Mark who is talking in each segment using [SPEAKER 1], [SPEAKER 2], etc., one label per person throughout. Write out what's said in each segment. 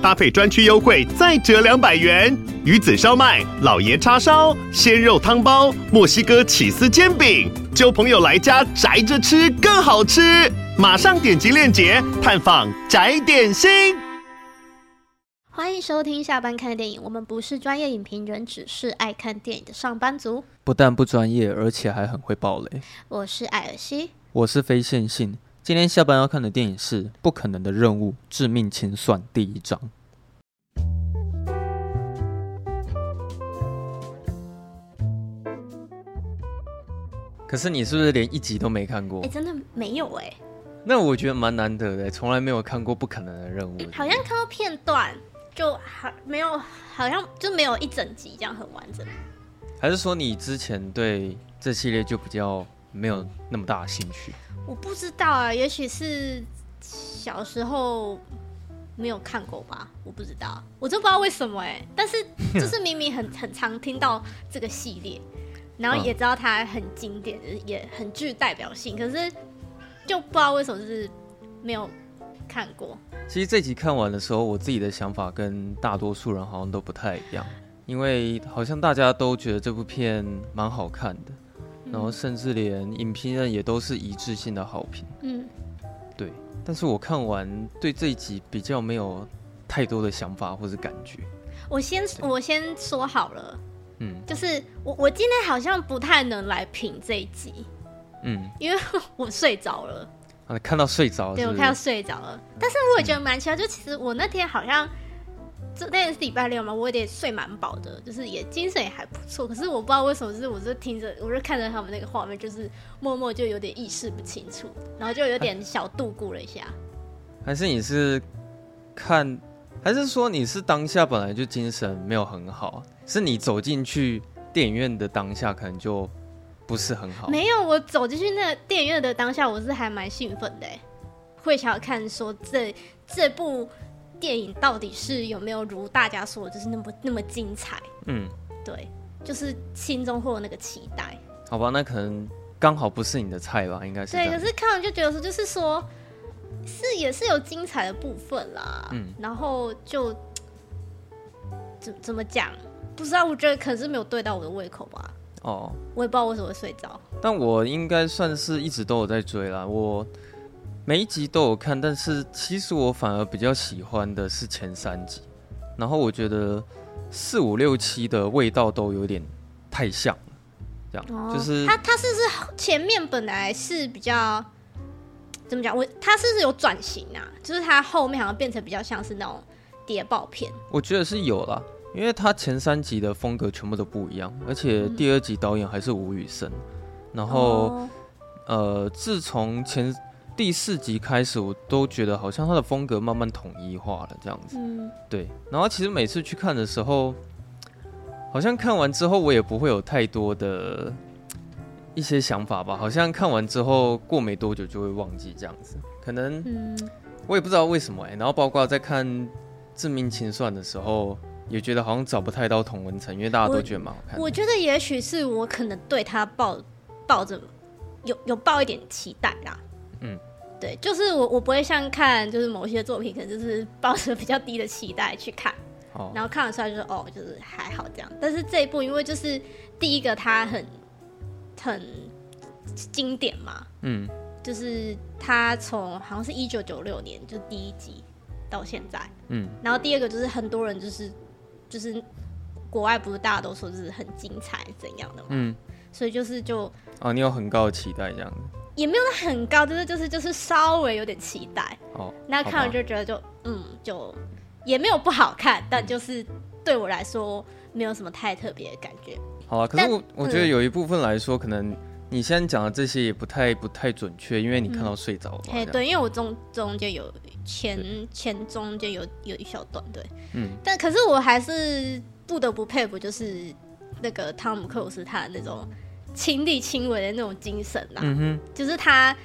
[SPEAKER 1] 搭配专区优惠再折两百元。鱼子烧麦、老爷叉烧、鲜肉汤包、墨西哥起司煎饼，揪朋友来家宅着吃更好吃。马上点击链接探访宅点心。
[SPEAKER 2] 欢迎收听下班看电影，我们不是专业影评人，只是爱看电影的上班族。
[SPEAKER 3] 不但不专业，而且还很会爆雷。
[SPEAKER 2] 我是艾尔西，
[SPEAKER 3] 我是非线性。今天下班要看的电影是《不可能的任务：致命清算》第一章。可是你是不是连一集都没看过？
[SPEAKER 2] 哎，真的没有哎。
[SPEAKER 3] 那我觉得蛮难得的，从来没有看过《不可能的任务》。
[SPEAKER 2] 好像看到片段，就还没有，好像就没有一整集这样很完整。
[SPEAKER 3] 还是说你之前对这系列就比较没有那么大的兴趣？
[SPEAKER 2] 我不知道啊，也许是小时候没有看过吧，我不知道，我真不知道为什么哎。但是就 是明明很很常听到这个系列，然后也知道它很经典，嗯、也很具代表性，可是。就不知道为什么是没有看过。
[SPEAKER 3] 其实这集看完的时候，我自己的想法跟大多数人好像都不太一样，因为好像大家都觉得这部片蛮好看的，嗯、然后甚至连影评人也都是一致性的好评。嗯，对。但是我看完对这一集比较没有太多的想法或是感觉。
[SPEAKER 2] 我先我先说好了，嗯，就是我我今天好像不太能来评这一集。嗯，因为 我睡着了，
[SPEAKER 3] 啊，看到睡着了，
[SPEAKER 2] 对，我看到睡着了，但是我也觉得蛮奇怪，就其实我那天好像，这那天是礼拜六嘛，我有点睡蛮饱的，就是也精神也还不错，可是我不知道为什么，就是我就听着，我就看着他们那个画面，就是默默就有点意识不清楚，然后就有点小度过了一下。
[SPEAKER 3] 还是你是看，还是说你是当下本来就精神没有很好，是你走进去电影院的当下可能就。不是很好。
[SPEAKER 2] 没有，我走进去那电影院的当下，我是还蛮兴奋的，会想要看说这这部电影到底是有没有如大家说的，就是那么那么精彩。嗯，对，就是心中会有那个期待。
[SPEAKER 3] 好吧，那可能刚好不是你的菜吧，应该是。
[SPEAKER 2] 对，可是看完就觉得说，就是说，是也是有精彩的部分啦。嗯，然后就怎怎么讲，不知道，我觉得可能是没有对到我的胃口吧。哦，我也不知道为什么会睡着，
[SPEAKER 3] 但我应该算是一直都有在追啦。我每一集都有看，但是其实我反而比较喜欢的是前三集。然后我觉得四五六七的味道都有点太像了，这样、哦、就是
[SPEAKER 2] 他他是不是前面本来是比较怎么讲？我他是不是有转型啊？就是他后面好像变成比较像是那种谍报片。
[SPEAKER 3] 我觉得是有啦。因为他前三集的风格全部都不一样，而且第二集导演还是吴宇森，然后、哦、呃，自从前第四集开始，我都觉得好像他的风格慢慢统一化了这样子。嗯，对。然后其实每次去看的时候，好像看完之后我也不会有太多的一些想法吧，好像看完之后过没多久就会忘记这样子。可能我也不知道为什么哎、欸。然后包括在看《致命清算》的时候。也觉得好像找不太到同文层，因为大家都觉得蛮好看的。
[SPEAKER 2] 我觉得也许是我可能对他抱抱着有有抱一点期待啦。嗯，对，就是我我不会像看就是某些作品，可能就是抱着比较低的期待去看，哦、然后看了出来就是哦，就是还好这样。但是这一部因为就是第一个它很很经典嘛，嗯，就是它从好像是一九九六年就第一集到现在，嗯，然后第二个就是很多人就是。就是国外不是大家都说就是很精彩怎样的嘛，嗯，所以就是就
[SPEAKER 3] 哦，你有很高的期待这样子，
[SPEAKER 2] 也没有很高，就是就是就是稍微有点期待哦。那看完就觉得就嗯，就也没有不好看，但就是对我来说没有什么太特别的感觉。
[SPEAKER 3] 好啊，可是我我觉得有一部分来说，嗯、可能你现在讲的这些也不太不太准确，因为你看到睡着了。哎、
[SPEAKER 2] 嗯，对，因为我中中间有。前前中间有有一小段对，嗯，但可是我还是不得不佩服，就是那个汤姆克鲁斯他的那种亲力亲为的那种精神啦、啊，嗯哼，就是他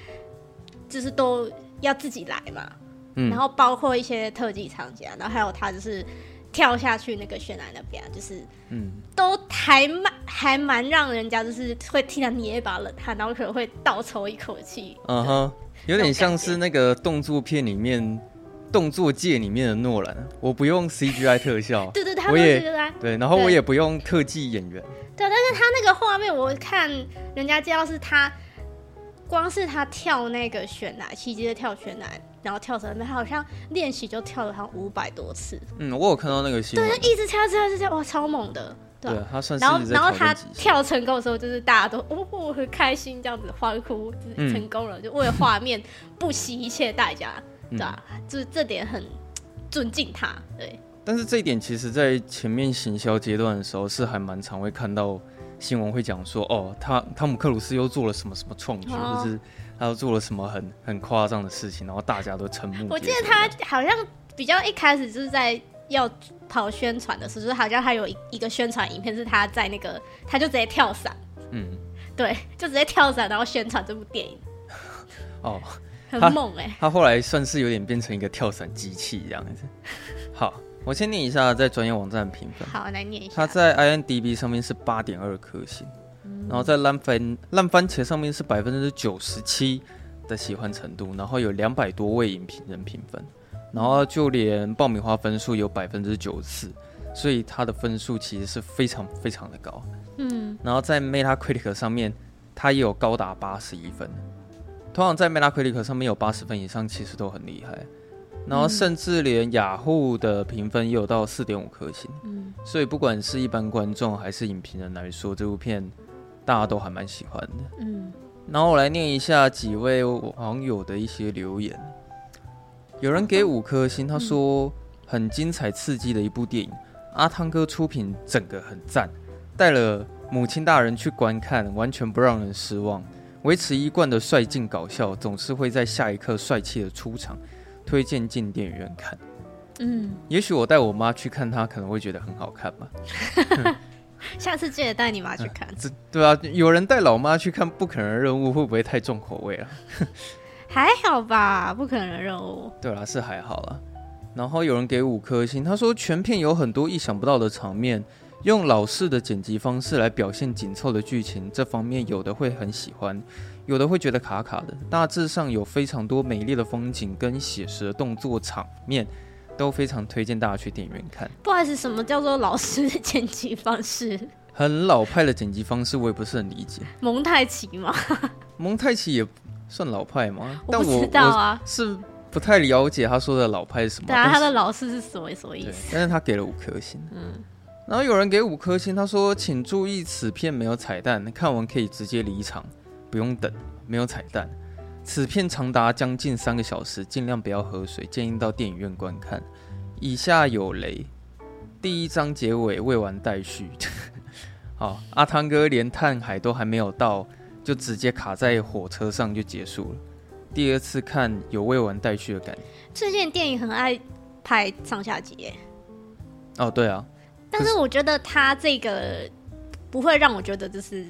[SPEAKER 2] 就是都要自己来嘛，
[SPEAKER 3] 嗯，
[SPEAKER 2] 然后包括一些特技厂家，然后还有他就是跳下去那个悬崖那边，就是嗯，都还蛮还蛮让人家就是会替他捏一把冷汗，然后可能会倒抽一口气，
[SPEAKER 3] 嗯哼，有点像是那个动作片里面。动作界里面的诺兰，我不用 CGI 特效，
[SPEAKER 2] 对对，他
[SPEAKER 3] 我也对，然后我也不用特技演员，
[SPEAKER 2] 对，但是他那个画面，我看人家介绍是他，光是他跳那个悬崖，奇迹的跳悬崖，然后跳绳，他好像练习就跳了好像五百多次，
[SPEAKER 3] 嗯，我有看到那个新闻，
[SPEAKER 2] 对，一直跳，跳，跳，跳，哇，超猛的，对，
[SPEAKER 3] 对他算是，
[SPEAKER 2] 然后然后他跳成功的时候，就是大家都哦很开心，这样子欢呼，就是成功了，嗯、就为了画面不惜一切代价。对啊，就是这点很尊敬他。对，
[SPEAKER 3] 但是这一点其实，在前面行销阶段的时候，是还蛮常会看到新闻会讲说，哦，他汤姆克鲁斯又做了什么什么创举，哦、就是他又做了什么很很夸张的事情，然后大家都瞠目。
[SPEAKER 2] 我记得他好像比较一开始就是在要跑宣传的时候，就是好像还有一一个宣传影片是他在那个，他就直接跳伞，嗯，对，就直接跳伞，然后宣传这部电影。
[SPEAKER 3] 哦。
[SPEAKER 2] 很猛哎、欸！
[SPEAKER 3] 他后来算是有点变成一个跳伞机器这样子。好，我先念一下在专业网站的评分。
[SPEAKER 2] 好，来念一下。
[SPEAKER 3] 它在 IMDB 上面是八点二颗星，嗯、然后在烂番烂番茄上面是百分之九十七的喜欢程度，然后有两百多位影评人评分，然后就连爆米花分数有百分之九十四，所以它的分数其实是非常非常的高。嗯，然后在 Metacritic 上面，它也有高达八十一分。通常在 Metacritic 上面有八十分以上，其实都很厉害。然后甚至连雅虎的评分也有到四点五颗星。嗯，所以不管是一般观众还是影评人来说，这部片大家都还蛮喜欢的。嗯，然后我来念一下几位网友的一些留言。有人给五颗星，他说很精彩刺激的一部电影，阿汤哥出品，整个很赞，带了母亲大人去观看，完全不让人失望。维持一贯的帅劲搞笑，总是会在下一刻帅气的出场，推荐进电影院看。嗯，也许我带我妈去看，她可能会觉得很好看吧。
[SPEAKER 2] 下次记得带你妈去看。
[SPEAKER 3] 这对啊，有人带老妈去看不可能的任务，会不会太重口味了？
[SPEAKER 2] 还好吧，不可能的任务。
[SPEAKER 3] 对啦，是还好啦。然后有人给五颗星，他说全片有很多意想不到的场面。用老式的剪辑方式来表现紧凑的剧情，这方面有的会很喜欢，有的会觉得卡卡的。大致上有非常多美丽的风景跟写实的动作场面，都非常推荐大家去电影院看。
[SPEAKER 2] 不好意思，什么叫做老师的剪辑方式？
[SPEAKER 3] 很老派的剪辑方式，我也不是很理解。
[SPEAKER 2] 蒙太奇吗？
[SPEAKER 3] 蒙太奇也算老派吗？
[SPEAKER 2] 我不知道啊，
[SPEAKER 3] 是不太了解他说的老派是什么。
[SPEAKER 2] 对啊，他的老式是什么什么意思？
[SPEAKER 3] 但是他给了五颗星。嗯。然后有人给五颗星，他说：“请注意，此片没有彩蛋，看完可以直接离场，不用等，没有彩蛋。此片长达将近三个小时，尽量不要喝水，建议到电影院观看。以下有雷，第一章结尾未完待续。好，阿汤哥连探海都还没有到，就直接卡在火车上就结束了。第二次看有未完待续的感觉。
[SPEAKER 2] 最近电影很爱拍上下集耶。
[SPEAKER 3] 哦，对啊。”
[SPEAKER 2] 但是我觉得他这个不会让我觉得就是，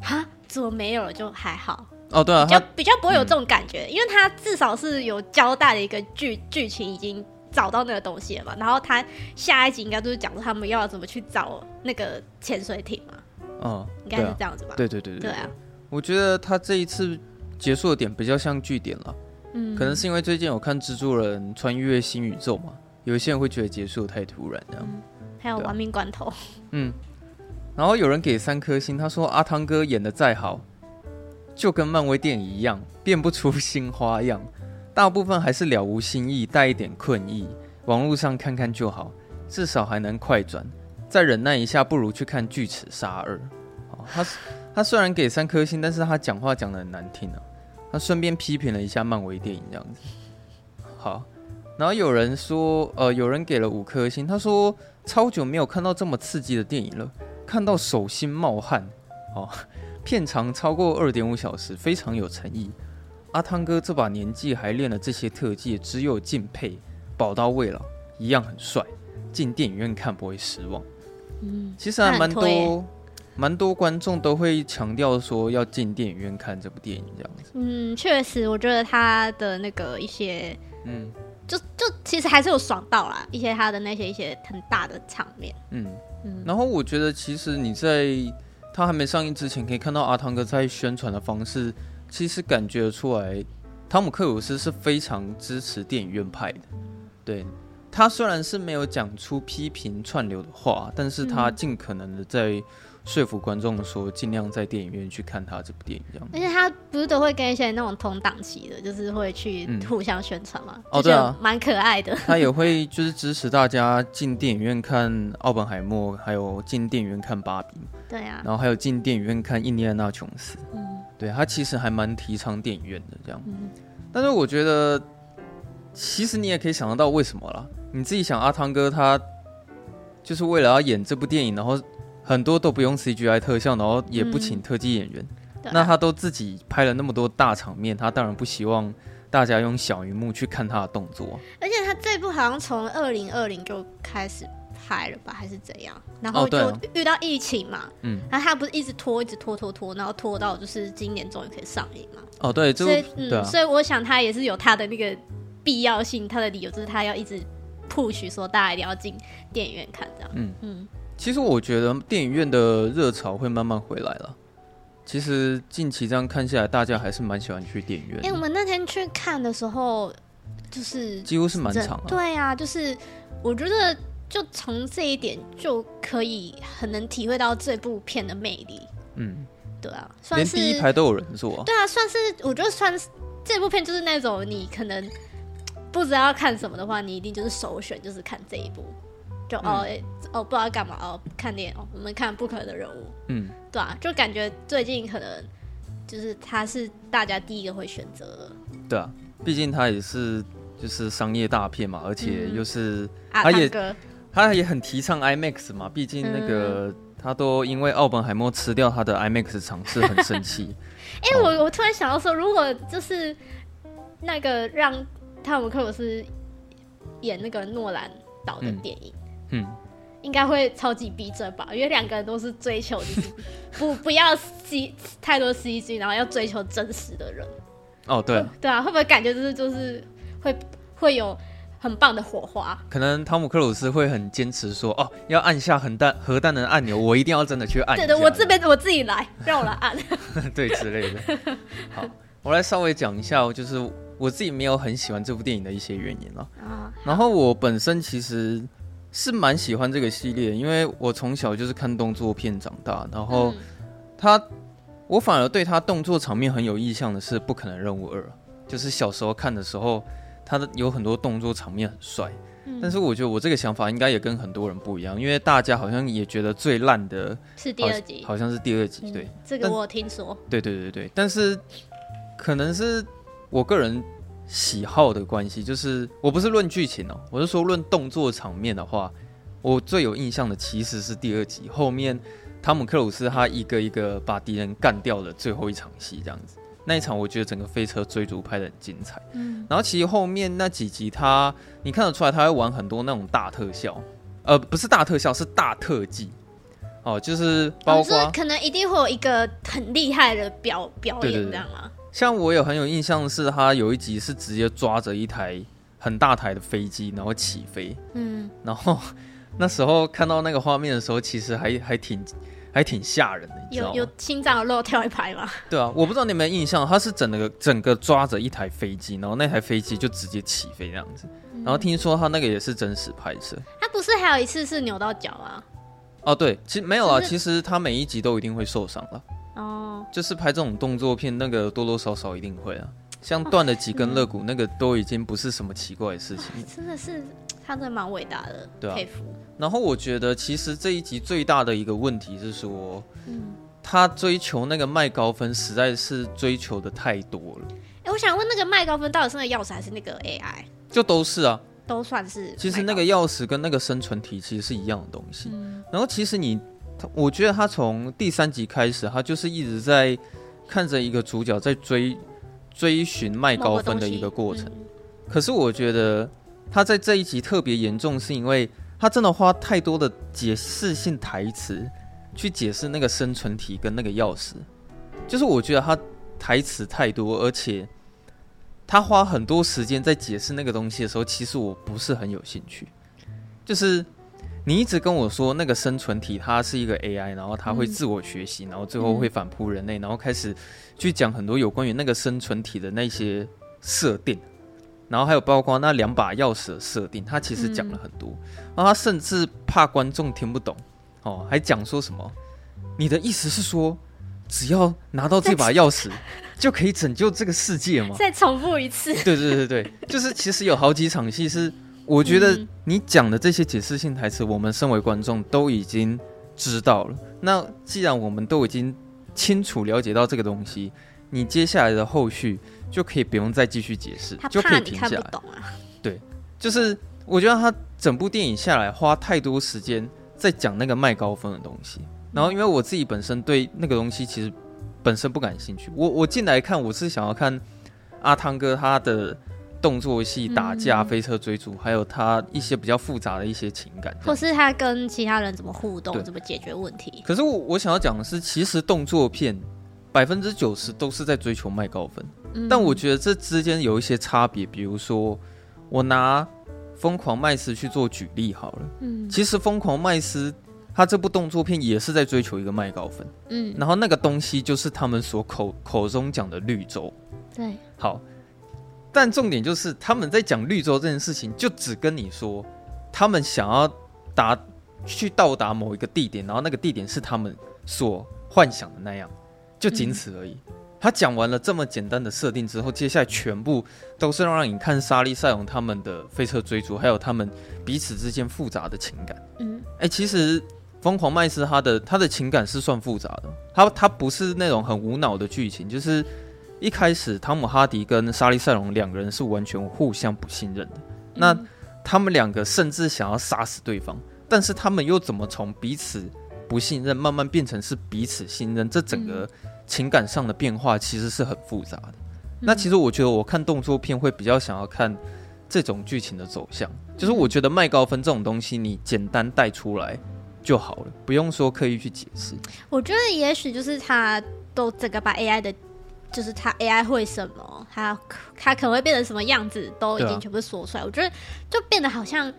[SPEAKER 2] 哈，怎么没有了就还好。
[SPEAKER 3] 哦，对啊，
[SPEAKER 2] 比较比较不会有这种感觉，嗯、因为他至少是有交代的一个剧剧情已经找到那个东西了嘛，然后他下一集应该就是讲他们要怎么去找那个潜水艇嘛，
[SPEAKER 3] 哦，
[SPEAKER 2] 应该是这样子吧？
[SPEAKER 3] 对对对对，
[SPEAKER 2] 对。啊，
[SPEAKER 3] 我觉得他这一次结束的点比较像据点了，嗯，可能是因为最近有看蜘蛛人穿越新宇宙嘛，有一些人会觉得结束太突然这样。嗯
[SPEAKER 2] 还有亡命关头，
[SPEAKER 3] 嗯，然后有人给三颗星，他说阿汤哥演的再好，就跟漫威电影一样，变不出新花样，大部分还是了无新意，带一点困意，网络上看看就好，至少还能快转，再忍耐一下，不如去看巨齿鲨二。他他虽然给三颗星，但是他讲话讲得很难听啊，他顺便批评了一下漫威电影这样子。好，然后有人说，呃，有人给了五颗星，他说。超久没有看到这么刺激的电影了，看到手心冒汗哦。片长超过二点五小时，非常有诚意。阿汤哥这把年纪还练了这些特技，只有敬佩。宝刀未老，一样很帅。进电影院看不会失望。嗯，其实还蛮多蛮多观众都会强调说要进电影院看这部电影这样子。
[SPEAKER 2] 嗯，确实，我觉得他的那个一些，嗯，就就其实还是有爽到啦，一些他的那些一些很大的场面。
[SPEAKER 3] 嗯嗯。然后我觉得其实你在他还没上映之前，可以看到阿汤哥在宣传的方式，其实感觉出来，汤姆克鲁斯是非常支持电影院派的，对。他虽然是没有讲出批评串流的话，但是他尽可能的在说服观众说，尽量在电影院去看他这部电影这样。
[SPEAKER 2] 而且他不是都会跟一些那种同档期的，就是会去互相宣传嘛？
[SPEAKER 3] 哦，对啊，
[SPEAKER 2] 蛮可爱的。
[SPEAKER 3] 他也会就是支持大家进电影院看《奥本海默》，还有进电影院看《芭比》。
[SPEAKER 2] 对啊。
[SPEAKER 3] 然后还有进电影院看《印第安纳琼斯》。嗯。对，他其实还蛮提倡电影院的这样。嗯。但是我觉得，其实你也可以想得到为什么啦。你自己想，阿汤哥他就是为了要演这部电影，然后很多都不用 CGI 特效，然后也不请特技演员，嗯、那他都自己拍了那么多大场面，他当然不希望大家用小荧幕去看他的动作。
[SPEAKER 2] 而且他这部好像从二零二零就开始拍了吧，还是怎样？然后就遇到疫情嘛，嗯，然后他不是一直拖，一直拖拖拖，然后拖到就是今年终于可以上映嘛。
[SPEAKER 3] 哦，对，所以嗯，啊、
[SPEAKER 2] 所以我想他也是有他的那个必要性，他的理由就是他要一直。push 说大家一定要进电影院看这样。嗯嗯，
[SPEAKER 3] 其实我觉得电影院的热潮会慢慢回来了。其实近期这样看下来，大家还是蛮喜欢去电影院。
[SPEAKER 2] 哎、欸，我们那天去看的时候，就是
[SPEAKER 3] 几乎是满场。
[SPEAKER 2] 对啊，就是我觉得就从这一点就可以很能体会到这部片的魅力。嗯，对啊，算是
[SPEAKER 3] 连第一排都有人坐。
[SPEAKER 2] 对啊，算是我觉得算是这部片就是那种你可能。不知道要看什么的话，你一定就是首选，就是看这一部。就哦、哦，不知道干嘛哦，看电影哦，我们看《不可能的人物》。嗯，对啊，就感觉最近可能就是他是大家第一个会选择的。
[SPEAKER 3] 对啊，毕竟他也是就是商业大片嘛，而且又是、嗯、他也、啊、他也很提倡 IMAX 嘛，毕竟那个、嗯、他都因为奥本海默吃掉他的 IMAX 场次很生气。
[SPEAKER 2] 哎、欸，我我突然想到说，如果就是那个让。汤姆克鲁斯演那个诺兰导的电影，嗯，嗯应该会超级逼真吧？因为两个人都是追求 不不要 C 太多 CG，然后要追求真实的人。
[SPEAKER 3] 哦，对，
[SPEAKER 2] 对啊，会不会感觉就是就是会会有很棒的火花？
[SPEAKER 3] 可能汤姆克鲁斯会很坚持说，哦，要按下核弹核弹的按钮，我一定要真的去按。
[SPEAKER 2] 对的，我这边我自己来，让我来按。
[SPEAKER 3] 对之类的。好，我来稍微讲一下，就是。我自己没有很喜欢这部电影的一些原因了。啊，然后我本身其实是蛮喜欢这个系列，因为我从小就是看动作片长大。然后他，我反而对他动作场面很有印象的是《不可能任务二》，就是小时候看的时候，他的有很多动作场面很帅。但是我觉得我这个想法应该也跟很多人不一样，因为大家好像也觉得最烂的
[SPEAKER 2] 是第二集，
[SPEAKER 3] 好像是第二集。对，
[SPEAKER 2] 这个我听说。
[SPEAKER 3] 对对对对，但是可能是。我个人喜好的关系，就是我不是论剧情哦，我是说论动作场面的话，我最有印象的其实是第二集后面，汤姆克鲁斯他一个一个把敌人干掉的最后一场戏，这样子，那一场我觉得整个飞车追逐拍的很精彩。嗯，然后其实后面那几集他，你看得出来他会玩很多那种大特效，呃，不是大特效，是大特技，哦，就是包括、哦、
[SPEAKER 2] 可能一定会有一个很厉害的表表演，这样吗？
[SPEAKER 3] 像我有很有印象的是，他有一集是直接抓着一台很大台的飞机，然后起飞。嗯，然后那时候看到那个画面的时候，其实还还挺还挺吓人的，你知道？
[SPEAKER 2] 有有心脏漏跳一拍吗？
[SPEAKER 3] 对啊，我不知道你有没有印象，他是整个整个抓着一台飞机，然后那台飞机就直接起飞这样子。然后听说他那个也是真实拍摄。
[SPEAKER 2] 他不是还有一次是扭到脚啊？
[SPEAKER 3] 哦，对，其实没有啊，其实他每一集都一定会受伤了。哦，就是拍这种动作片，那个多多少少一定会啊，像断了几根肋骨，那个都已经不是什么奇怪的事情。
[SPEAKER 2] 真的是，他真的蛮伟大的，对啊，佩服。
[SPEAKER 3] 然后我觉得，其实这一集最大的一个问题是说，嗯，他追求那个麦高芬实在是追求的太多了。
[SPEAKER 2] 哎，我想问，那个麦高芬到底是那个钥匙还是那个 AI？
[SPEAKER 3] 就都是啊，
[SPEAKER 2] 都算是。
[SPEAKER 3] 其实那个钥匙跟那个生存体其实是一样的东西。嗯，然后其实你。我觉得他从第三集开始，他就是一直在看着一个主角在追追寻麦高芬的一个过程。嗯、可是我觉得他在这一集特别严重，是因为他真的花太多的解释性台词去解释那个生存体跟那个钥匙，就是我觉得他台词太多，而且他花很多时间在解释那个东西的时候，其实我不是很有兴趣。就是你一直跟我说那个生存体它是一个 AI，然后它会自我学习，然后最后会反扑人类，然后开始去讲很多有关于那个生存体的那些设定。然后还有包括那两把钥匙的设定，他其实讲了很多，嗯、然后他甚至怕观众听不懂，哦，还讲说什么？你的意思是说，只要拿到这把钥匙，就可以拯救这个世界吗？
[SPEAKER 2] 再重复一次。
[SPEAKER 3] 对对对对，就是其实有好几场戏是，我觉得你讲的这些解释性台词，我们身为观众都已经知道了。那既然我们都已经清楚了解到这个东西，你接下来的后续。就可以不用再继续解释，就可以停下来。对，就是我觉得他整部电影下来花太多时间在讲那个麦高分的东西，然后因为我自己本身对那个东西其实本身不感兴趣，我我进来看我是想要看阿汤哥他的动作戏、打架、飞车追逐，还有他一些比较复杂的一些情感，
[SPEAKER 2] 或是他跟其他人怎么互动、怎么解决问题。
[SPEAKER 3] 可是我我想要讲的是，其实动作片百分之九十都是在追求麦高芬。但我觉得这之间有一些差别，比如说，我拿《疯狂麦斯》去做举例好了。嗯，其实《疯狂麦斯》他这部动作片也是在追求一个麦高分。嗯，然后那个东西就是他们所口口中讲的绿洲。
[SPEAKER 2] 对，
[SPEAKER 3] 好。但重点就是他们在讲绿洲这件事情，就只跟你说他们想要达去到达某一个地点，然后那个地点是他们所幻想的那样，就仅此而已。嗯他讲完了这么简单的设定之后，接下来全部都是让你看莎莉赛隆他们的飞车追逐，还有他们彼此之间复杂的情感。嗯，哎，其实疯狂麦斯他的他的情感是算复杂的，他他不是那种很无脑的剧情，就是一开始汤姆哈迪跟莎莉赛隆两个人是完全互相不信任的，那他们两个甚至想要杀死对方，但是他们又怎么从彼此不信任慢慢变成是彼此信任？这整个。情感上的变化其实是很复杂的。那其实我觉得我看动作片会比较想要看这种剧情的走向，就是我觉得麦高芬这种东西你简单带出来就好了，不用说刻意去解释。
[SPEAKER 2] 我觉得也许就是他都整个把 AI 的，就是他 AI 会什么，他他可能会变成什么样子，都已经全部说出来。我觉得就变得好像。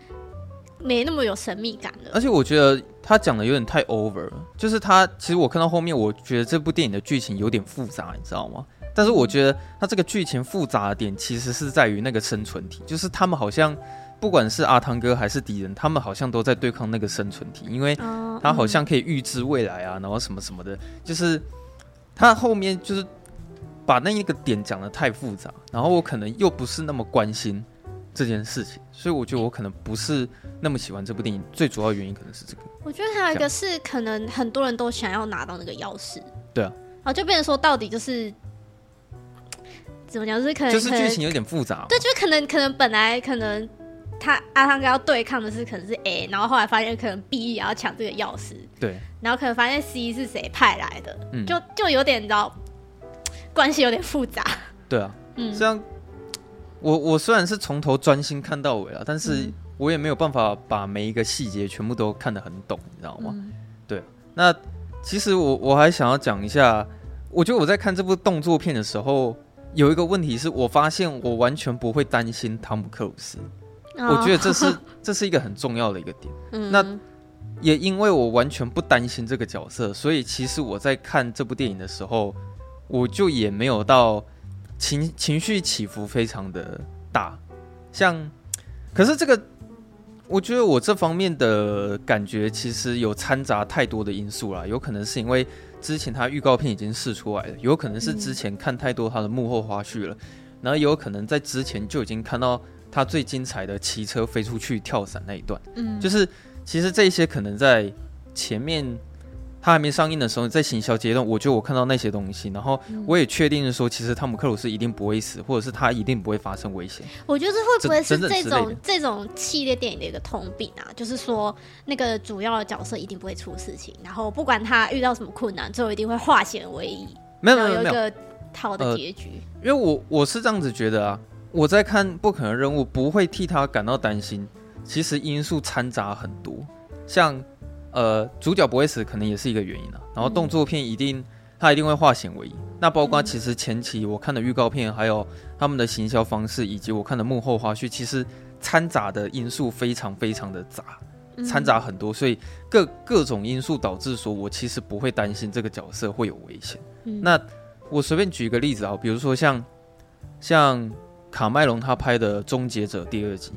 [SPEAKER 2] 没那么有神秘感了，
[SPEAKER 3] 而且我觉得他讲的有点太 over 了。就是他其实我看到后面，我觉得这部电影的剧情有点复杂，你知道吗？但是我觉得他这个剧情复杂的点，其实是在于那个生存体，就是他们好像不管是阿汤哥还是敌人，他们好像都在对抗那个生存体，因为他好像可以预知未来啊，然后什么什么的，就是他后面就是把那一个点讲的太复杂，然后我可能又不是那么关心。这件事情，所以我觉得我可能不是那么喜欢这部电影，最主要原因可能是这个。
[SPEAKER 2] 我觉得还有一个是，可能很多人都想要拿到那个钥匙。
[SPEAKER 3] 对啊。
[SPEAKER 2] 然后就变成说，到底就是怎么讲？就是可能
[SPEAKER 3] 就是剧情有点复杂。
[SPEAKER 2] 对，就是可能可能本来可能他阿汤哥要对抗的是可能是 A，然后后来发现可能 B 也要抢这个钥匙。
[SPEAKER 3] 对。
[SPEAKER 2] 然后可能发现 C 是谁派来的，嗯、就就有点你知道关系有点复杂。
[SPEAKER 3] 对啊。嗯。虽然。我我虽然是从头专心看到尾了，但是我也没有办法把每一个细节全部都看得很懂，你知道吗？嗯、对。那其实我我还想要讲一下，我觉得我在看这部动作片的时候，有一个问题是我发现我完全不会担心汤姆克鲁斯，哦、我觉得这是 这是一个很重要的一个点。嗯、那也因为我完全不担心这个角色，所以其实我在看这部电影的时候，我就也没有到。情情绪起伏非常的大，像，可是这个，我觉得我这方面的感觉其实有掺杂太多的因素啦，有可能是因为之前他预告片已经试出来了，有可能是之前看太多他的幕后花絮了，然后也有可能在之前就已经看到他最精彩的骑车飞出去跳伞那一段，嗯，就是其实这些可能在前面。他还没上映的时候，在行销阶段，我觉得我看到那些东西，然后我也确定的说，其实汤姆克鲁斯一定不会死，或者是他一定不会发生危险。
[SPEAKER 2] 我觉得这会不会是这种这种系列电影的一个通病啊？就是说，那个主要的角色一定不会出事情，然后不管他遇到什么困难，最后一定会化险为夷，
[SPEAKER 3] 没有没有没有，
[SPEAKER 2] 有一个好的结局。
[SPEAKER 3] 呃，因为我我是这样子觉得啊，我在看《不可能任务》，不会替他感到担心。其实因素掺杂很多，像。呃，主角不会死，可能也是一个原因啊。然后动作片一定，他一定会化险为夷。那包括其实前期我看的预告片，还有他们的行销方式，以及我看的幕后花絮，其实掺杂的因素非常非常的杂，掺杂很多，所以各各种因素导致说，我其实不会担心这个角色会有危险。那我随便举一个例子啊，比如说像像卡麦隆他拍的《终结者》第二集，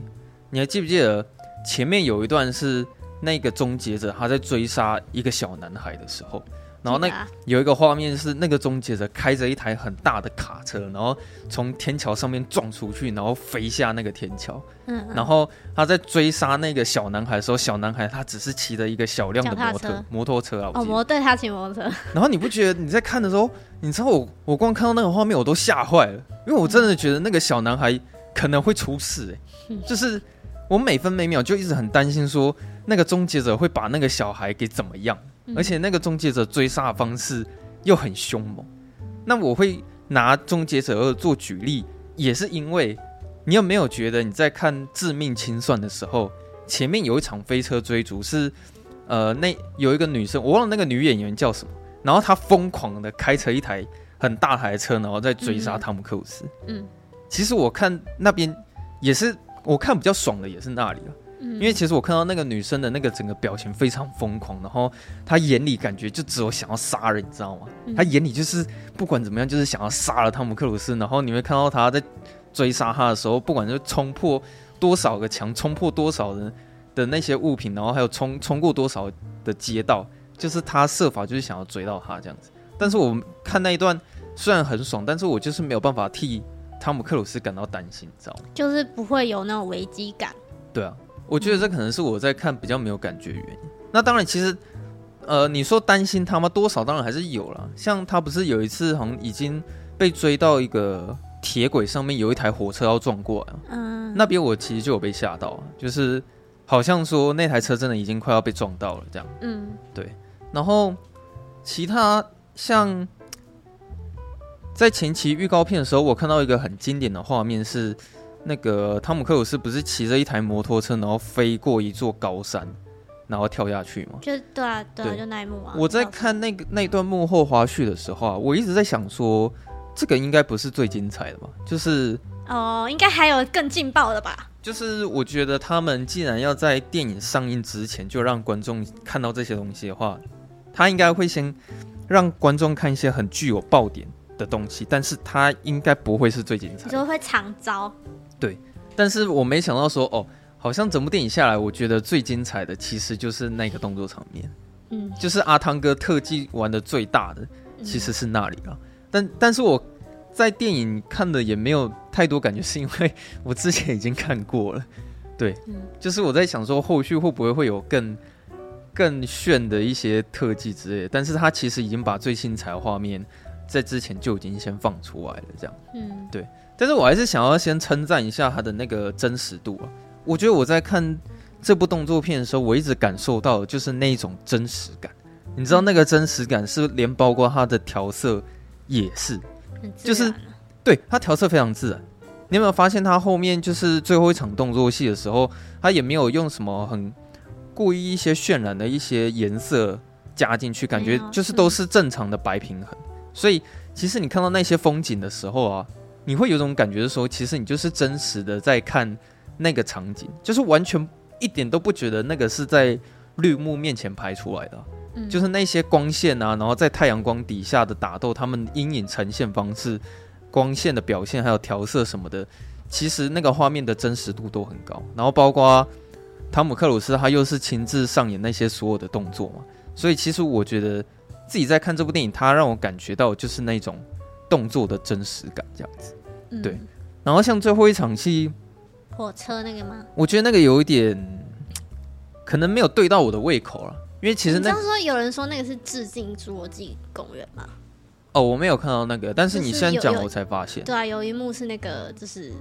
[SPEAKER 3] 你还记不记得前面有一段是？那个终结者他在追杀一个小男孩的时候，然后那有一个画面是那个终结者开着一台很大的卡车，然后从天桥上面撞出去，然后飞下那个天桥。嗯，然后他在追杀那个小男孩的时候，小男孩他只是骑着一个小辆的摩托摩托车啊。
[SPEAKER 2] 哦，摩对他骑摩托车。
[SPEAKER 3] 然后你不觉得你在看的时候，你知道我我光看到那个画面我都吓坏了，因为我真的觉得那个小男孩可能会出事哎、欸，就是我每分每秒就一直很担心说。那个终结者会把那个小孩给怎么样？而且那个终结者追杀的方式又很凶猛。那我会拿终结者二做举例，也是因为你有没有觉得你在看《致命清算》的时候，前面有一场飞车追逐是，呃，那有一个女生，我忘了那个女演员叫什么，然后她疯狂的开着一台很大台的车，然后在追杀汤姆克鲁斯。嗯，其实我看那边也是，我看比较爽的也是那里啊。因为其实我看到那个女生的那个整个表情非常疯狂，然后她眼里感觉就只有想要杀人，你知道吗？她眼里就是不管怎么样，就是想要杀了汤姆克鲁斯。然后你会看到她在追杀他的时候，不管是冲破多少个墙，冲破多少人的那些物品，然后还有冲冲过多少的街道，就是她设法就是想要追到他这样子。但是我看那一段虽然很爽，但是我就是没有办法替汤姆克鲁斯感到担心，你知道吗？
[SPEAKER 2] 就是不会有那种危机感。
[SPEAKER 3] 对啊。我觉得这可能是我在看比较没有感觉的原因。那当然，其实，呃，你说担心他吗？多少当然还是有了。像他不是有一次好像已经被追到一个铁轨上面，有一台火车要撞过来。嗯。那边我其实就有被吓到，就是好像说那台车真的已经快要被撞到了这样。嗯。对。然后其他像在前期预告片的时候，我看到一个很经典的画面是。那个汤姆克鲁斯不是骑着一台摩托车，然后飞过一座高山，然后跳下去吗？
[SPEAKER 2] 就对啊，对啊，就那一幕啊。
[SPEAKER 3] 我在看那个那段幕后花絮的时候啊，我一直在想说，这个应该不是最精彩的吧？就是
[SPEAKER 2] 哦，应该还有更劲爆的吧？
[SPEAKER 3] 就是我觉得他们既然要在电影上映之前就让观众看到这些东西的话，他应该会先让观众看一些很具有爆点的东西，但是他应该不会是最精彩的，
[SPEAKER 2] 就会藏招。
[SPEAKER 3] 对，但是我没想到说哦，好像整部电影下来，我觉得最精彩的其实就是那个动作场面，嗯，就是阿汤哥特技玩的最大的其实是那里了。但但是我在电影看的也没有太多感觉，是因为 我之前已经看过了。对，就是我在想说后续会不会会有更更炫的一些特技之类的，但是他其实已经把最精彩的画面在之前就已经先放出来了，这样，嗯，对。但是我还是想要先称赞一下他的那个真实度啊！我觉得我在看这部动作片的时候，我一直感受到的就是那种真实感。你知道那个真实感是连包括它的调色也是，就是对它调色非常自然。你有没有发现他后面就是最后一场动作戏的时候，他也没有用什么很故意一些渲染的一些颜色加进去，感觉就是都是正常的白平衡。所以其实你看到那些风景的时候啊。你会有种感觉的时候，其实你就是真实的在看那个场景，就是完全一点都不觉得那个是在绿幕面前拍出来的，嗯，就是那些光线啊，然后在太阳光底下的打斗，他们阴影呈现方式、光线的表现，还有调色什么的，其实那个画面的真实度都很高。然后包括汤姆克鲁斯，他又是亲自上演那些所有的动作嘛，所以其实我觉得自己在看这部电影，他让我感觉到就是那种。动作的真实感这样子，嗯、对。然后像最后一场戏，
[SPEAKER 2] 火车那个吗？
[SPEAKER 3] 我觉得那个有一点，可能没有对到我的胃口了。因为其实那
[SPEAKER 2] 刚说有人说那个是致敬《侏罗纪公园》吗？
[SPEAKER 3] 哦，我没有看到那个，但是你现在讲我才发现。
[SPEAKER 2] 对啊，有一幕是那个，就是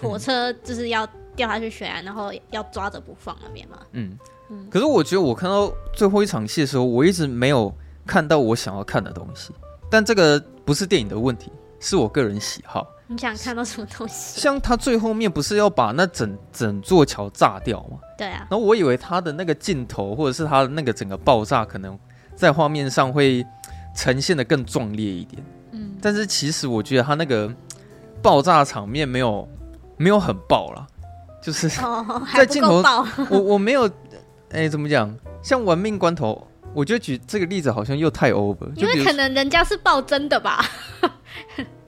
[SPEAKER 2] 火车就是要掉下去悬崖，然后要抓着不放那边嘛。嗯嗯。
[SPEAKER 3] 可是我觉得我看到最后一场戏的时候，我一直没有看到我想要看的东西。但这个不是电影的问题，是我个人喜好。
[SPEAKER 2] 你想看到什么东西？
[SPEAKER 3] 像他最后面不是要把那整整座桥炸掉吗？
[SPEAKER 2] 对啊。
[SPEAKER 3] 然后我以为他的那个镜头，或者是他的那个整个爆炸，可能在画面上会呈现的更壮烈一点。嗯。但是其实我觉得他那个爆炸场面没有没有很爆啦，就是 在镜头，我我没有，哎，怎么讲？像玩命关头，我就举这个例子好像又太 over，
[SPEAKER 2] 因为可能人家是爆真的吧。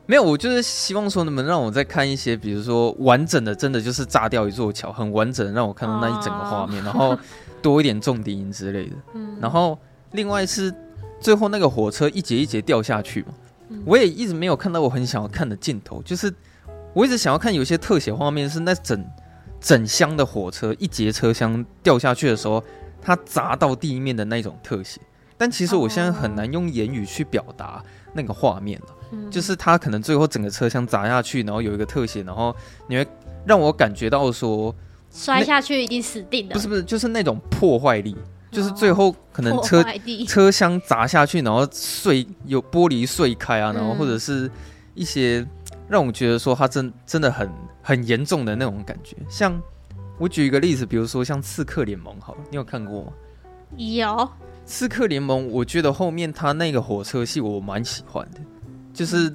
[SPEAKER 3] 没有，我就是希望说，能不能让我再看一些，比如说完整的，真的就是炸掉一座桥，很完整的让我看到那一整个画面，然后多一点重低音之类的。然后另外是最后那个火车一节一节掉下去嘛，我也一直没有看到我很想要看的镜头，就是我一直想要看有些特写画面，是那整整箱的火车一节车厢掉下去的时候，它砸到地面的那种特写。但其实我现在很难用言语去表达那个画面了。就是它可能最后整个车厢砸下去，然后有一个特写，然后你会让我感觉到说
[SPEAKER 2] 摔下去一定死定了。
[SPEAKER 3] 不是不是，就是那种破坏力，就是最后可能车车厢砸下去，然后碎有玻璃碎开啊，然后或者是一些让我觉得说它真真的很很严重的那种感觉。像我举一个例子，比如说像《刺客联盟》好了，你有看过吗？
[SPEAKER 2] 有《
[SPEAKER 3] 刺客联盟》，我觉得后面他那个火车戏我蛮喜欢的。就是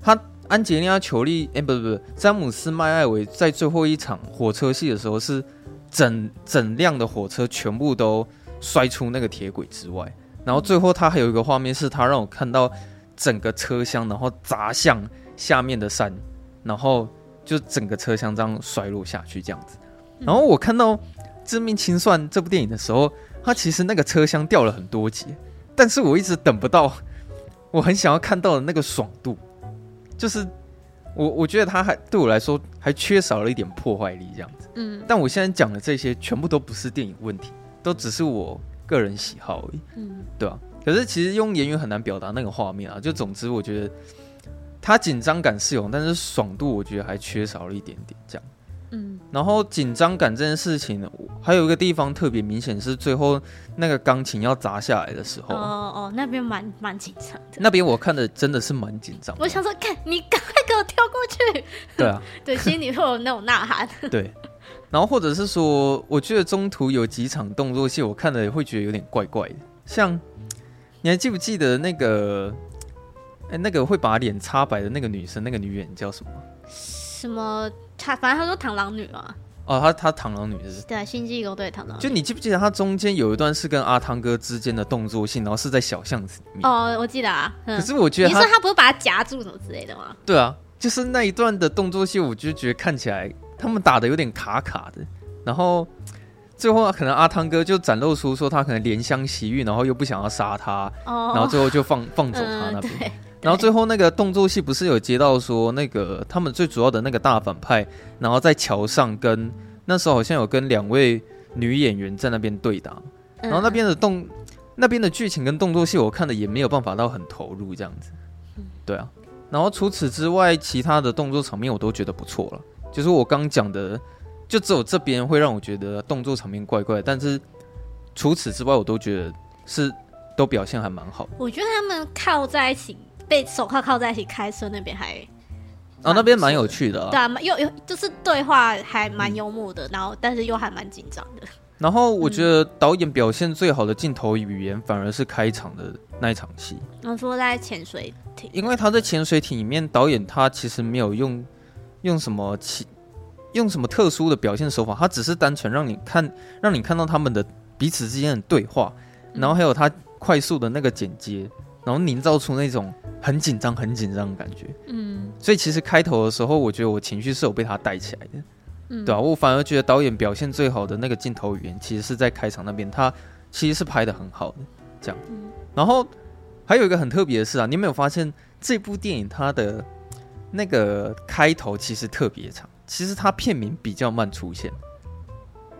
[SPEAKER 3] 他安吉丽娜·裘丽，哎，不不不，詹姆斯·麦艾维在最后一场火车戏的时候，是整整辆的火车全部都摔出那个铁轨之外，然后最后他还有一个画面，是他让我看到整个车厢，然后砸向下面的山，然后就整个车厢这样摔落下去这样子。然后我看到《致命清算》这部电影的时候，它其实那个车厢掉了很多节，但是我一直等不到。我很想要看到的那个爽度，就是我我觉得它还对我来说还缺少了一点破坏力这样子。嗯，但我现在讲的这些全部都不是电影问题，都只是我个人喜好而已。嗯，对啊。可是其实用言语很难表达那个画面啊。就总之，我觉得它紧张感是有，但是爽度我觉得还缺少了一点点这样。嗯，然后紧张感这件事情，还有一个地方特别明显，是最后那个钢琴要砸下来的时候。哦
[SPEAKER 2] 哦，那边蛮蛮紧张的。
[SPEAKER 3] 那边我看的真的是蛮紧张。
[SPEAKER 2] 我想说，看你赶快给我跳过去。
[SPEAKER 3] 对啊，
[SPEAKER 2] 对，心里会有那种呐喊。
[SPEAKER 3] 对，然后或者是说，我觉得中途有几场动作戏，我看的也会觉得有点怪怪的。像你还记不记得那个，哎，那个会把脸擦白的那个女生，那个女演员叫什么？
[SPEAKER 2] 什么？他反正他说螳螂女嘛。
[SPEAKER 3] 哦，他他螳螂女是，是？
[SPEAKER 2] 对，星际异攻队螳螂女。
[SPEAKER 3] 就你记不记得他中间有一段是跟阿汤哥之间的动作戏，然后是在小巷子里面。
[SPEAKER 2] 哦，我记得啊。
[SPEAKER 3] 可是我觉得，
[SPEAKER 2] 你说他不是把他夹住什么之类的吗？
[SPEAKER 3] 对啊，就是那一段的动作戏，我就觉得看起来他们打的有点卡卡的。然后最后可能阿汤哥就展露出说他可能怜香惜玉，然后又不想要杀他，哦，然后最后就放放走他那边。嗯然后最后那个动作戏不是有接到说那个他们最主要的那个大反派，然后在桥上跟那时候好像有跟两位女演员在那边对打，然后那边的动那边的剧情跟动作戏我看的也没有办法到很投入这样子，对啊。然后除此之外，其他的动作场面我都觉得不错了，就是我刚讲的，就只有这边会让我觉得动作场面怪怪，但是除此之外我都觉得是都表现还蛮好。
[SPEAKER 2] 我觉得他们靠在一起。被手铐铐在一起开车那边还，
[SPEAKER 3] 哦，那边蛮有趣的，啊，
[SPEAKER 2] 对啊，又又就是对话还蛮幽默的，嗯，然后但是又还蛮紧张的。
[SPEAKER 3] 然后我觉得导演表现最好的镜头语言反而是开场的那一场戏。
[SPEAKER 2] 我说在潜水艇，
[SPEAKER 3] 因为他在潜水艇里面，导演他其实没有用用什么其用什么特殊的表现手法，他只是单纯让你看，让你看到他们的彼此之间的对话，然后还有他快速的那个剪接。然后营造出那种很紧张、很紧张的感觉，嗯，所以其实开头的时候，我觉得我情绪是有被他带起来的，嗯，对啊，我反而觉得导演表现最好的那个镜头语言，其实是在开场那边，他其实是拍的很好的，这样。嗯，然后还有一个很特别的是啊，你有没有发现这部电影它的那个开头其实特别长，其实它片名比较慢出现，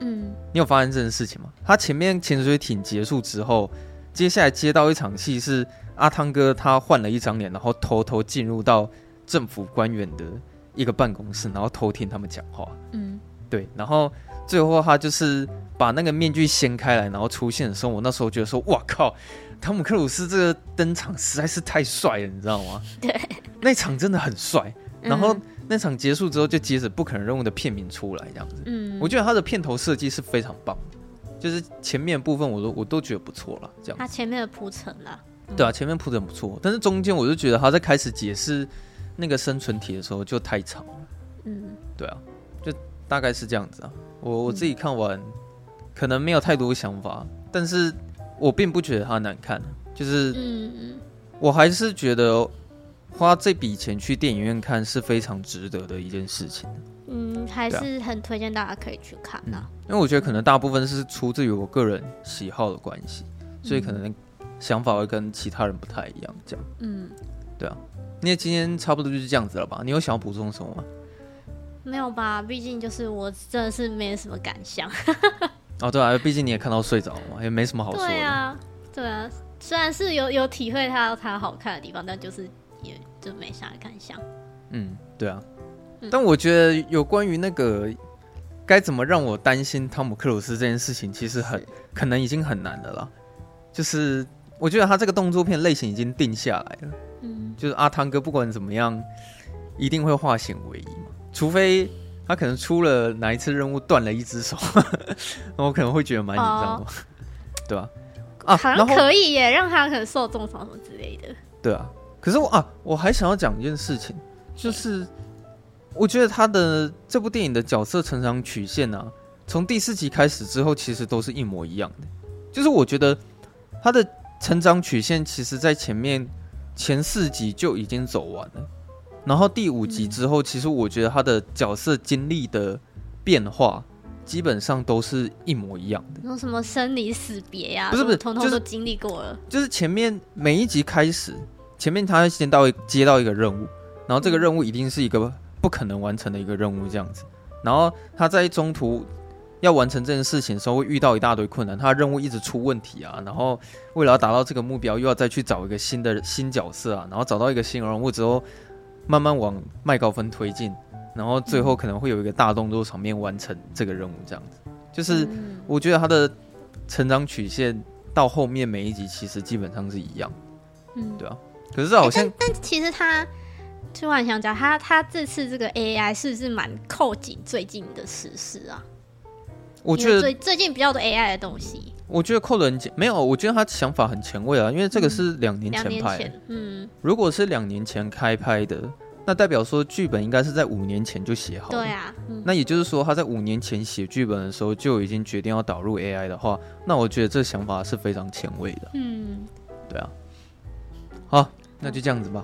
[SPEAKER 3] 嗯，你有发现这件事情吗？它前面潜水艇结束之后，接下来接到一场戏是。阿汤哥他换了一张脸，然后偷偷进入到政府官员的一个办公室，然后偷听他们讲话。嗯，对。然后最后他就是把那个面具掀开来，然后出现的时候，我那时候觉得说：“哇靠，汤姆克鲁斯这个登场实在是太帅了，你知道吗？” 对。那场真的很帅。然后那场结束之后，就接着不可能任务的片名出来，这样子。嗯，我觉得他的片头设计是非常棒的，就是前面部分我都我都觉得不错了，这样。
[SPEAKER 2] 他前面的铺陈了。
[SPEAKER 3] 对啊，前面铺陈不错，但是中间我就觉得他在开始解释那个生存体的时候就太长了。嗯，对啊，就大概是这样子啊。我我自己看完，可能没有太多想法，但是我并不觉得它难看，就是嗯，我还是觉得。花这笔钱去电影院看是非常值得的一件事情。
[SPEAKER 2] 嗯，还是很推荐大家可以去看的。啊嗯。
[SPEAKER 3] 因为我觉得可能大部分是出自于我个人喜好的关系，所以可能想法会跟其他人不太一样。这样，嗯，对啊。那今天差不多就是这样子了吧？你有想要补充什么吗？
[SPEAKER 2] 没有吧？毕竟就是我真的是没什么感想。
[SPEAKER 3] 哦，对啊，毕竟你也看到睡着了嘛，也没什么好说的。
[SPEAKER 2] 对啊，对啊，虽然是有有体会它它好看的地方，但就是。也就没啥感想。
[SPEAKER 3] 嗯，对啊。嗯、但我觉得有关于那个该怎么让我担心汤姆克鲁斯这件事情，其实很可能已经很难的了。就是我觉得他这个动作片类型已经定下来了。嗯，就是阿汤哥不管怎么样，一定会化险为夷嘛。除非他可能出了哪一次任务断了一只手，那 我可能会觉得蛮紧张的，哦、对吧、啊？
[SPEAKER 2] 啊，好像可以耶，让他可能受重伤什么之类的。
[SPEAKER 3] 对啊。可是我啊，我还想要讲一件事情，就是我觉得他的这部电影的角色成长曲线啊，从第四集开始之后，其实都是一模一样的。就是我觉得他的成长曲线，其实在前面前四集就已经走完了，然后第五集之后，其实我觉得他的角色经历的变化，基本上都是一模一样的。
[SPEAKER 2] 有什么生离死别呀？
[SPEAKER 3] 不是不是，
[SPEAKER 2] 通通都经历过了。
[SPEAKER 3] 就是前面每一集开始。前面他先到接到一个任务，然后这个任务一定是一个不可能完成的一个任务，这样子。然后他在中途要完成这件事情的时候，会遇到一大堆困难，他的任务一直出问题啊。然后为了要达到这个目标，又要再去找一个新的新角色啊。然后找到一个新人物之后，慢慢往麦高芬推进，然后最后可能会有一个大动作场面完成这个任务，这样子。就是我觉得他的成长曲线到后面每一集其实基本上是一样，嗯，对啊。可是好像、
[SPEAKER 2] 欸，但但其实他突然想讲，他他这次这个 AI 是不是蛮扣紧最近的时事啊？
[SPEAKER 3] 我觉得
[SPEAKER 2] 最最近比较多 AI 的东西，
[SPEAKER 3] 我觉得扣的很紧，没有，我觉得他想法很前卫啊，因为这个是两年前拍，的。嗯，如果是两年前开拍的，那代表说剧本应该是在五年前就写好了，
[SPEAKER 2] 对啊，嗯、
[SPEAKER 3] 那也就是说他在五年前写剧本的时候就已经决定要导入 AI 的话，那我觉得这想法是非常前卫的，嗯，对啊，好。那就这样子吧。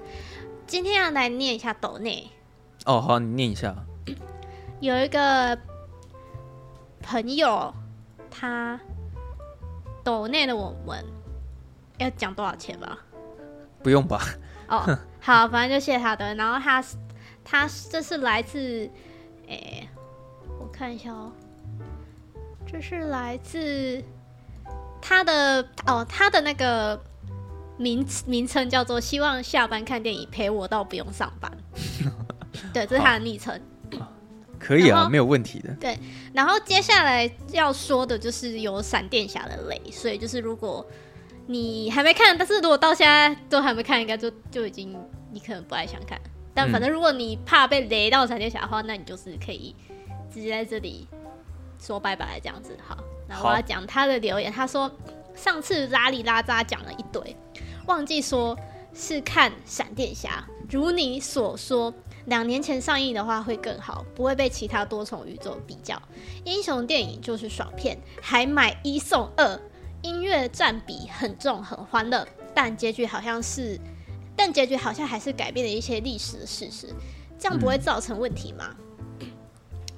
[SPEAKER 2] 今天要来念一下抖内。
[SPEAKER 3] 哦，好，你念一下。
[SPEAKER 2] 有一个朋友，他抖内的我们要讲多少钱吧？
[SPEAKER 3] 不用吧？
[SPEAKER 2] 哦，好，反正就谢谢他的。然后他他这是来自，哎、欸，我看一下哦，这是来自他的哦，他的那个。名名称叫做“希望下班看电影陪我到不用上班”，对，这是他的昵称。
[SPEAKER 3] 可以啊，没有问题的。
[SPEAKER 2] 对，然后接下来要说的就是有闪电侠的雷，所以就是如果你还没看，但是如果到现在都还没看，应该就就已经你可能不太想看。但反正如果你怕被雷到闪电侠的话，那你就是可以直接在这里说拜拜这样子。好，那我要讲他的留言，他说上次拉里拉扎讲了一堆。忘记说是看闪电侠，如你所说，两年前上映的话会更好，不会被其他多重宇宙比较。英雄电影就是爽片，还买一送二，音乐占比很重，很欢乐，但结局好像是，但结局好像还是改变了一些历史的事实，这样不会造成问题吗？嗯、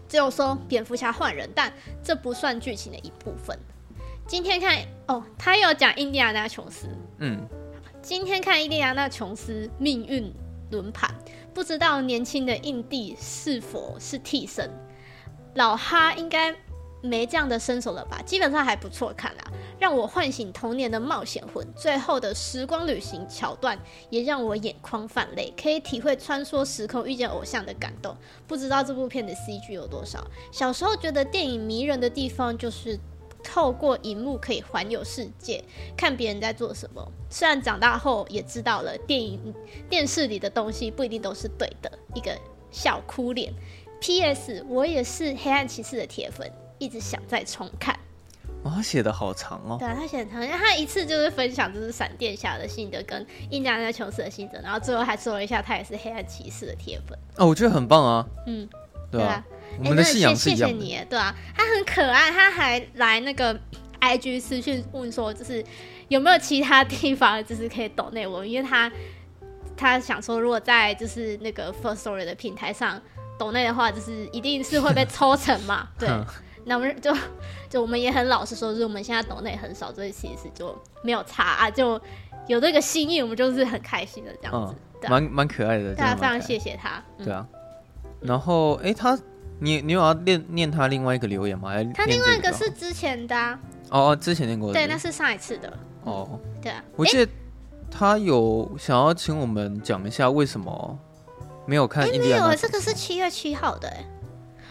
[SPEAKER 2] 只有说蝙蝠侠换人，但这不算剧情的一部分。今天看哦，他又讲印第安纳琼斯，嗯。今天看印第安纳琼斯命运轮盘，不知道年轻的印第是否是替身？老哈应该没这样的身手了吧？基本上还不错看啊，让我唤醒童年的冒险魂。最后的时光旅行桥段也让我眼眶泛泪，可以体会穿梭时空遇见偶像的感动。不知道这部片的 CG 有多少？小时候觉得电影迷人的地方就是透过荧幕可以环游世界，看别人在做什么。虽然长大后也知道了电影、电视里的东西不一定都是对的，一个笑哭脸。P.S. 我也是黑暗骑士的铁粉，一直想再重看。
[SPEAKER 3] 哦，他写的好长哦。
[SPEAKER 2] 对啊，他写的长，他一次就是分享就是闪电侠的心得跟印第安纳琼斯的心得，然后最后还说了一下他也是黑暗骑士的铁粉。
[SPEAKER 3] 哦，我觉得很棒啊。
[SPEAKER 2] 嗯，
[SPEAKER 3] 对啊，我们的信仰是一样的。谢谢你，
[SPEAKER 2] 对啊，他很可爱，他还来那个 IG 私讯问说，就是有没有其他地方就是可以抖内我，因为他他想说，如果在就是那个 First Story 的平台上抖内的话，就是一定是会被抽成嘛，对。那我们就就我们也很老实说，就是我们现在抖内很少，所以其实就没有差啊，就有这个心意，我们就是很开心的这样子，
[SPEAKER 3] 蛮蛮可爱的，
[SPEAKER 2] 大家非常谢谢他。
[SPEAKER 3] 对啊，然后哎，他你你有要念念他另外一个留言吗？还
[SPEAKER 2] 他另外一个是之前的
[SPEAKER 3] 哦哦，之前念过的，
[SPEAKER 2] 对，那是上一次的
[SPEAKER 3] 哦。
[SPEAKER 2] 对啊，
[SPEAKER 3] 我记得他有想要请我们讲一下为什么没有看，
[SPEAKER 2] 没有，这个是七月七号的哎。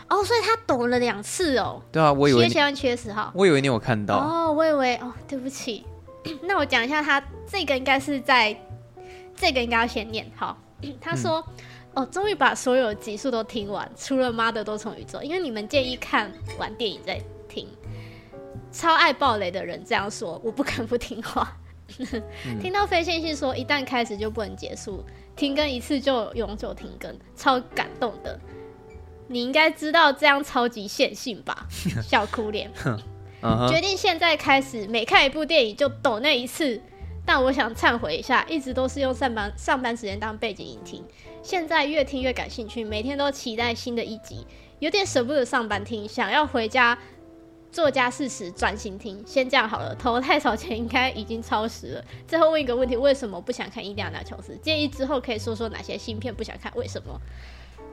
[SPEAKER 2] 哦，所以他抖了两次哦。
[SPEAKER 3] 对啊，我以为
[SPEAKER 2] 七月七号、七月十号。
[SPEAKER 3] 我以为你有看到。
[SPEAKER 2] 哦，我以为哦，对不起。那我讲一下，他这个应该是在这个应该要先念好。他说：“嗯、哦，终于把所有集数都听完，除了妈的多重宇宙，因为你们建议看完电影再听。超爱暴雷的人这样说，我不敢不听话。嗯、听到非线性说一旦开始就不能结束，停更一次就永久停更，超感动的。”你应该知道这样超级线性吧？笑哭脸。决定现在开始，每看一部电影就抖那一次。但我想忏悔一下，一直都是用上班上班时间当背景音听，现在越听越感兴趣，每天都期待新的一集，有点舍不得上班听，想要回家做家事时专心听。先这样好了，投太少钱应该已经超时了。最后问一个问题：为什么不想看《印第安纳琼斯》？建议之后可以说说哪些新片不想看，为什么？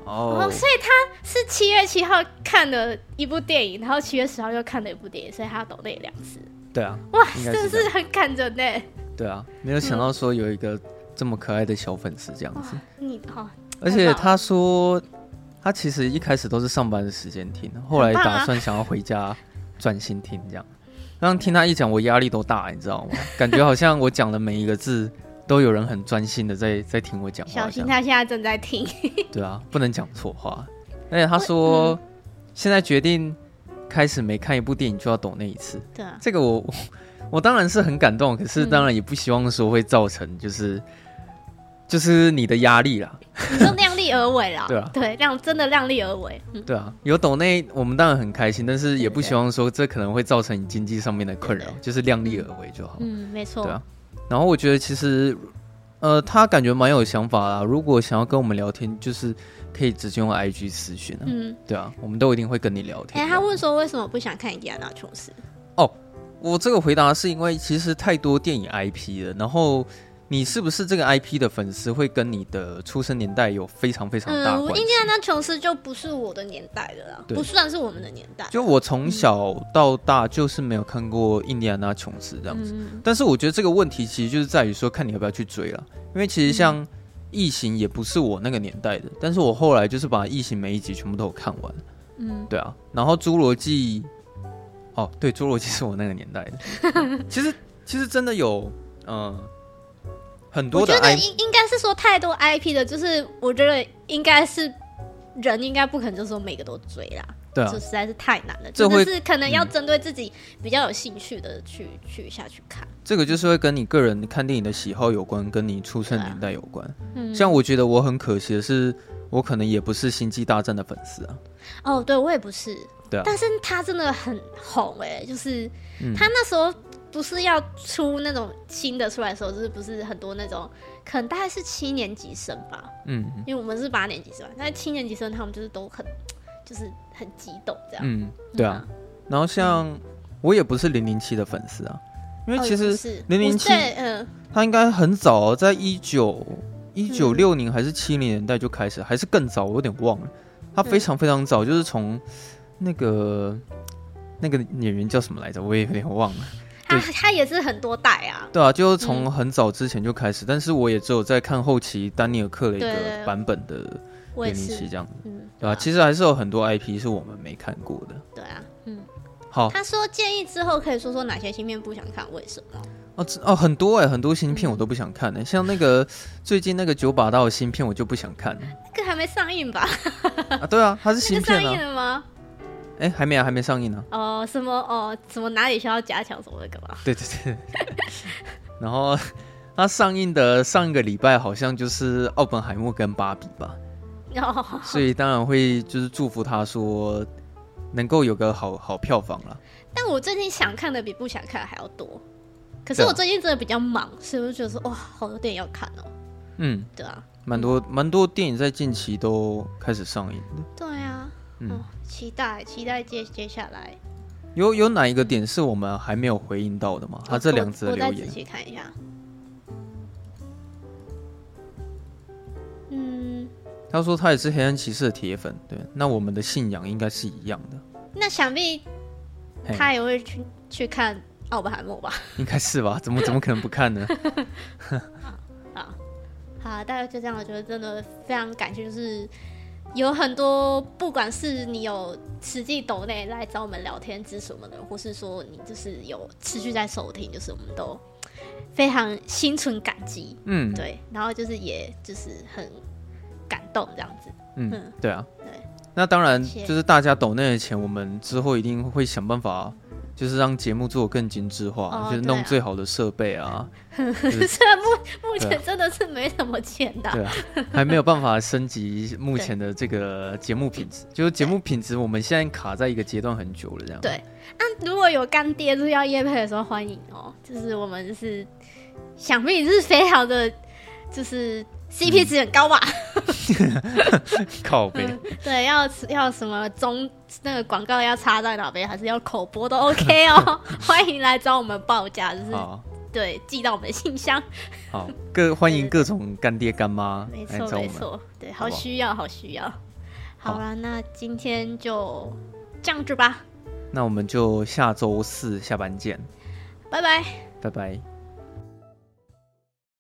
[SPEAKER 3] 哦，oh,
[SPEAKER 2] 所以他是七月七号看了一部电影，然后七月十号又看了一部电影，所以他抖那两次。
[SPEAKER 3] 对啊，
[SPEAKER 2] 哇，真的是很感人呢。
[SPEAKER 3] 对啊，没有想到说有一个这么可爱的小粉丝这样子。
[SPEAKER 2] 嗯、你好，
[SPEAKER 3] 而且他说他其实一开始都是上班的时间听，后来打算想要回家专心听这样。刚听他一讲，我压力都大，你知道吗？感觉好像我讲的每一个字。都有人很专心的在在听我讲话，
[SPEAKER 2] 小心他现在正在听。
[SPEAKER 3] 对啊，不能讲错话。而且他说，嗯、现在决定开始每看一部电影就要懂那一次。
[SPEAKER 2] 对啊，
[SPEAKER 3] 这个我 我当然是很感动，可是当然也不希望说会造成就是、嗯、就是你的压力啦。
[SPEAKER 2] 你说量力而为啦。
[SPEAKER 3] 对啊，
[SPEAKER 2] 对，量真的量力而为。嗯、对
[SPEAKER 3] 啊，有抖内我们当然很开心，但是也不希望说这可能会造成你经济上面的困扰，就是量力而为就好。
[SPEAKER 2] 嗯，没错。
[SPEAKER 3] 对啊。然后我觉得其实，呃，他感觉蛮有想法啦。如果想要跟我们聊天，就是可以直接用 IG 私讯啊。嗯，对啊，我们都一定会跟你聊天。
[SPEAKER 2] 哎，他问说为什么不想看《印第安纳琼斯》？
[SPEAKER 3] 哦，我这个回答是因为其实太多电影 IP 了，然后。你是不是这个 IP 的粉丝，会跟你的出生年代有非常非常大关系？嗯，
[SPEAKER 2] 印第安纳琼斯就不是我的年代的啦，不算是我们的年代。
[SPEAKER 3] 就我从小到大就是没有看过印第安纳琼斯这样子，嗯、但是我觉得这个问题其实就是在于说，看你要不要去追了。因为其实像《异形》也不是我那个年代的，但是我后来就是把《异形》每一集全部都有看完。嗯，对啊。然后《侏罗纪》，哦，对，《侏罗纪》是我那个年代的。其实，其实真的有，嗯。很多的
[SPEAKER 2] 我觉得应应该是说太多 IP 的，就是我觉得应该是人应该不可能就是说每个都追啦，
[SPEAKER 3] 对啊，
[SPEAKER 2] 就实在是太难了，这会就是可能要针对自己比较有兴趣的去、嗯、去下去看。
[SPEAKER 3] 这个就是会跟你个人看电影的喜好有关，跟你出生年代有关。嗯，像我觉得我很可惜的是，我可能也不是星际大战的粉丝啊。
[SPEAKER 2] 哦，对我也不是，
[SPEAKER 3] 对啊，
[SPEAKER 2] 但是他真的很红哎、欸，就是他那时候。不是要出那种新的出来的时候，就是不是很多那种，可能大概是七年级生吧，嗯，因为我们是八年级生，但是七年级生他们就是都很，就是很激动这样，
[SPEAKER 3] 嗯，对啊。嗯、然后像我也不是零零七的粉丝啊，因为其实零零七，嗯，他应该很早，在一九一九六零还是七零年代就开始，还是更早，我有点忘了。他非常非常早，就是从那个那个演员叫什么来着，我也有点忘了。
[SPEAKER 2] 他他也是很多代啊，
[SPEAKER 3] 对啊，就是从很早之前就开始，嗯、但是我也只有在看后期丹尼尔克雷格版本的零零七这样。子，嗯，对啊，其实还是有很多 IP 是我们没看过的，
[SPEAKER 2] 对啊，嗯，
[SPEAKER 3] 好，
[SPEAKER 2] 他说建议之后可以说说哪些新片不想看，为什么？
[SPEAKER 3] 哦哦，很多哎，很多新片我都不想看哎，像那个 最近那个九把刀的新片我就不想看，
[SPEAKER 2] 那个还没上映吧？
[SPEAKER 3] 啊，对啊，它是新片啊。
[SPEAKER 2] 上映了吗？
[SPEAKER 3] 哎，还没啊，还没上映呢。
[SPEAKER 2] 哦，什么哦，什么哪里需要加强什么的干嘛？
[SPEAKER 3] 对对对。然后它上映的上一个礼拜好像就是奥本海默跟芭比吧？哦。所以当然会就是祝福他说能够有个好好票房了。
[SPEAKER 2] 但我最近想看的比不想看还要多。可是我最近真的比较忙，所以我就觉得说哇，好多电影要看哦。
[SPEAKER 3] 嗯，
[SPEAKER 2] 对啊，
[SPEAKER 3] 蛮多蛮多电影在近期都开始上映的。
[SPEAKER 2] 对啊，嗯，哦、期待期待接接下来。
[SPEAKER 3] 有有哪一个点是我们还没有回应到的吗？他这两则留言，我再
[SPEAKER 2] 仔细看一下。嗯，
[SPEAKER 3] 他说他也是黑暗骑士的铁粉，对，那我们的信仰应该是一样的。
[SPEAKER 2] 那想必他也会去去看。奥本海默吧，
[SPEAKER 3] 应该是吧？怎么怎么可能不看呢？
[SPEAKER 2] 好，好，大概就这样。我觉得真的非常感谢，就是有很多，不管是你有实际抖内来找我们聊天支持我们的，或是说你就是有持续在收听，就是我们都非常心存感激。嗯，对。然后就是也就是很感动这样子。
[SPEAKER 3] 嗯，嗯对啊。对。那当然，就是大家抖内的钱，我们之后一定会想办法。就是让节目做更精致化，哦、就是弄最好的设备啊。虽
[SPEAKER 2] 目目前真的是没什么钱的，对啊，
[SPEAKER 3] 还没有办法升级目前的这个节目品质。就是节目品质，我们现在卡在一个阶段很久了，这样。
[SPEAKER 2] 对，那、啊、如果有干爹就是要夜配的时候，欢迎哦。就是我们就是想必是非常的，就是 CP 值很高吧。
[SPEAKER 3] 靠背、嗯，
[SPEAKER 2] 对，要要什么中那个广告要插在哪边，还是要口播都 OK 哦。欢迎来找我们报价，就是好对寄到我们的信箱。
[SPEAKER 3] 好，各欢迎各种干爹干妈，
[SPEAKER 2] 没错没错，对，好需要好需要。好了，那今天就这样子吧。
[SPEAKER 3] 那我们就下周四下班见，
[SPEAKER 2] 拜拜，
[SPEAKER 3] 拜拜。